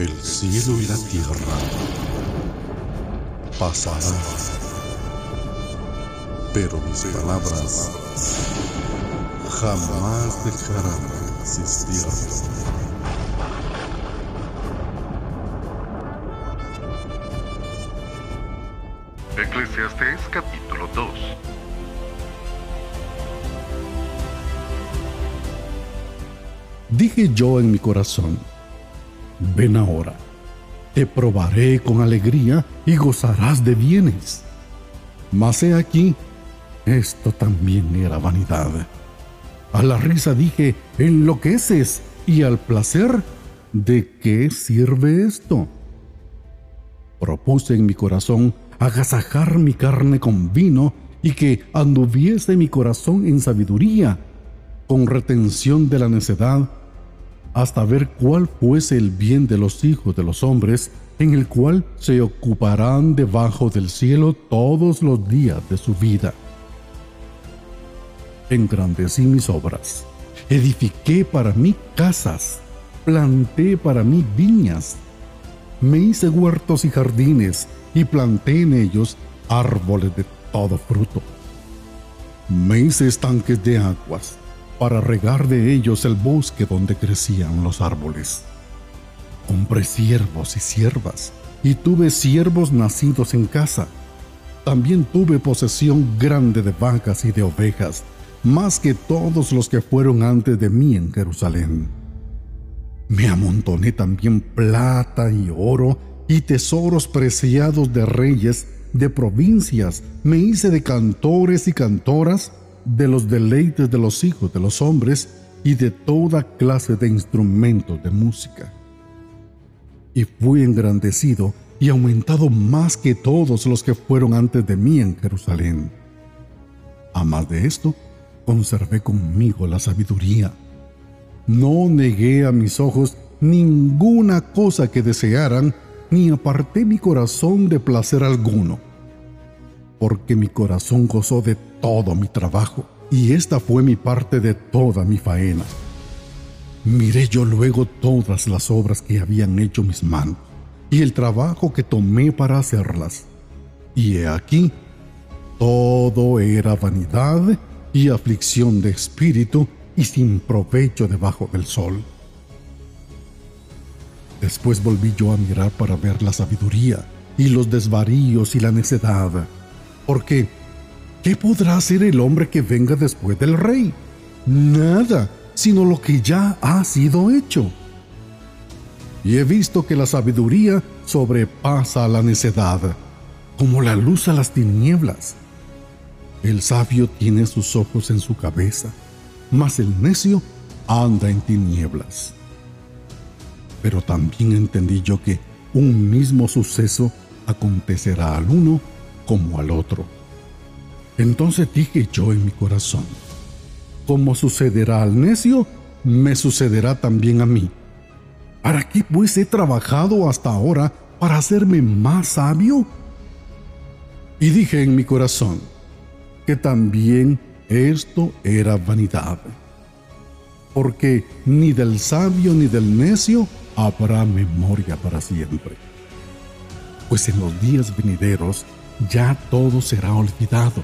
El cielo y la tierra pasarán, pero mis palabras jamás dejarán de existir. Eclesiastés capítulo 2 Dije yo en mi corazón, ven ahora, te probaré con alegría y gozarás de bienes. Mas he aquí, esto también era vanidad. A la risa dije, enloqueces, y al placer, ¿de qué sirve esto? Propuse en mi corazón agasajar mi carne con vino y que anduviese mi corazón en sabiduría, con retención de la necedad hasta ver cuál fuese el bien de los hijos de los hombres, en el cual se ocuparán debajo del cielo todos los días de su vida. Engrandecí mis obras, edifiqué para mí casas, planté para mí viñas, me hice huertos y jardines, y planté en ellos árboles de todo fruto. Me hice estanques de aguas, para regar de ellos el bosque donde crecían los árboles. Compré siervos y siervas, y tuve siervos nacidos en casa. También tuve posesión grande de vacas y de ovejas, más que todos los que fueron antes de mí en Jerusalén. Me amontoné también plata y oro y tesoros preciados de reyes, de provincias, me hice de cantores y cantoras, de los deleites de los hijos de los hombres y de toda clase de instrumentos de música. Y fui engrandecido y aumentado más que todos los que fueron antes de mí en Jerusalén. A más de esto, conservé conmigo la sabiduría. No negué a mis ojos ninguna cosa que desearan, ni aparté mi corazón de placer alguno porque mi corazón gozó de todo mi trabajo, y esta fue mi parte de toda mi faena. Miré yo luego todas las obras que habían hecho mis manos, y el trabajo que tomé para hacerlas. Y he aquí, todo era vanidad y aflicción de espíritu y sin provecho debajo del sol. Después volví yo a mirar para ver la sabiduría y los desvaríos y la necedad porque, ¿qué podrá hacer el hombre que venga después del rey? Nada, sino lo que ya ha sido hecho. Y he visto que la sabiduría sobrepasa a la necedad, como la luz a las tinieblas. El sabio tiene sus ojos en su cabeza, mas el necio anda en tinieblas. Pero también entendí yo que un mismo suceso acontecerá al uno como al otro. Entonces dije yo en mi corazón, como sucederá al necio, me sucederá también a mí. ¿Para qué pues he trabajado hasta ahora para hacerme más sabio? Y dije en mi corazón que también esto era vanidad, porque ni del sabio ni del necio habrá memoria para siempre. Pues en los días venideros ya todo será olvidado,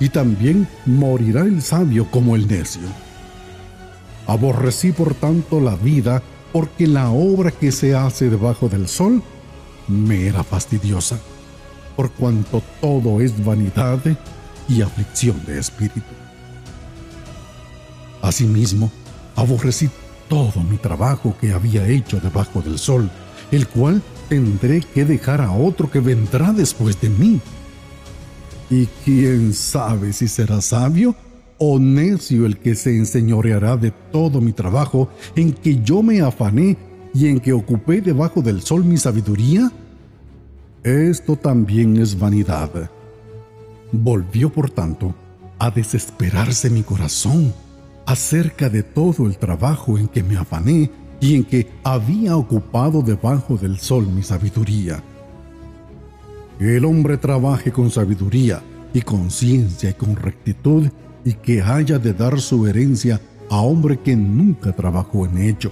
y también morirá el sabio como el necio. Aborrecí por tanto la vida, porque la obra que se hace debajo del sol me era fastidiosa, por cuanto todo es vanidad y aflicción de espíritu. Asimismo, aborrecí todo mi trabajo que había hecho debajo del sol, el cual tendré que dejar a otro que vendrá después de mí. Y quién sabe si será sabio o necio el que se enseñoreará de todo mi trabajo en que yo me afané y en que ocupé debajo del sol mi sabiduría. Esto también es vanidad. Volvió, por tanto, a desesperarse mi corazón acerca de todo el trabajo en que me afané y en que había ocupado debajo del sol mi sabiduría. Que el hombre trabaje con sabiduría y con ciencia y con rectitud y que haya de dar su herencia a hombre que nunca trabajó en ello.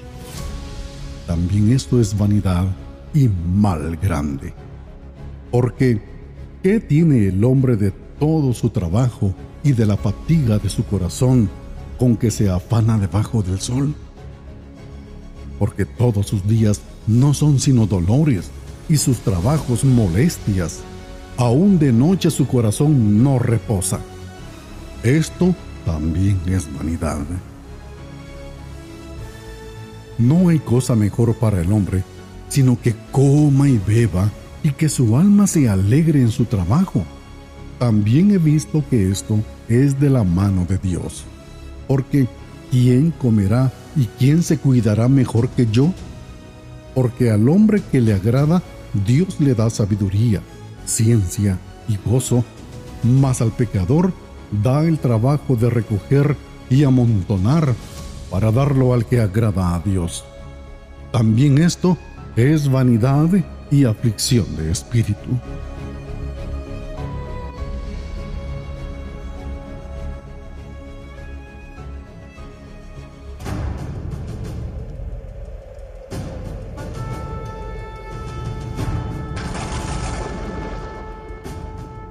también esto es vanidad y mal grande. Porque, ¿qué tiene el hombre de todo su trabajo y de la fatiga de su corazón con que se afana debajo del sol? Porque todos sus días no son sino dolores y sus trabajos molestias. Aún de noche su corazón no reposa. Esto también es vanidad. No hay cosa mejor para el hombre, sino que coma y beba y que su alma se alegre en su trabajo. También he visto que esto es de la mano de Dios. Porque ¿quién comerá y quién se cuidará mejor que yo? Porque al hombre que le agrada, Dios le da sabiduría, ciencia y gozo, mas al pecador da el trabajo de recoger y amontonar para darlo al que agrada a Dios. También esto es vanidad y aflicción de espíritu.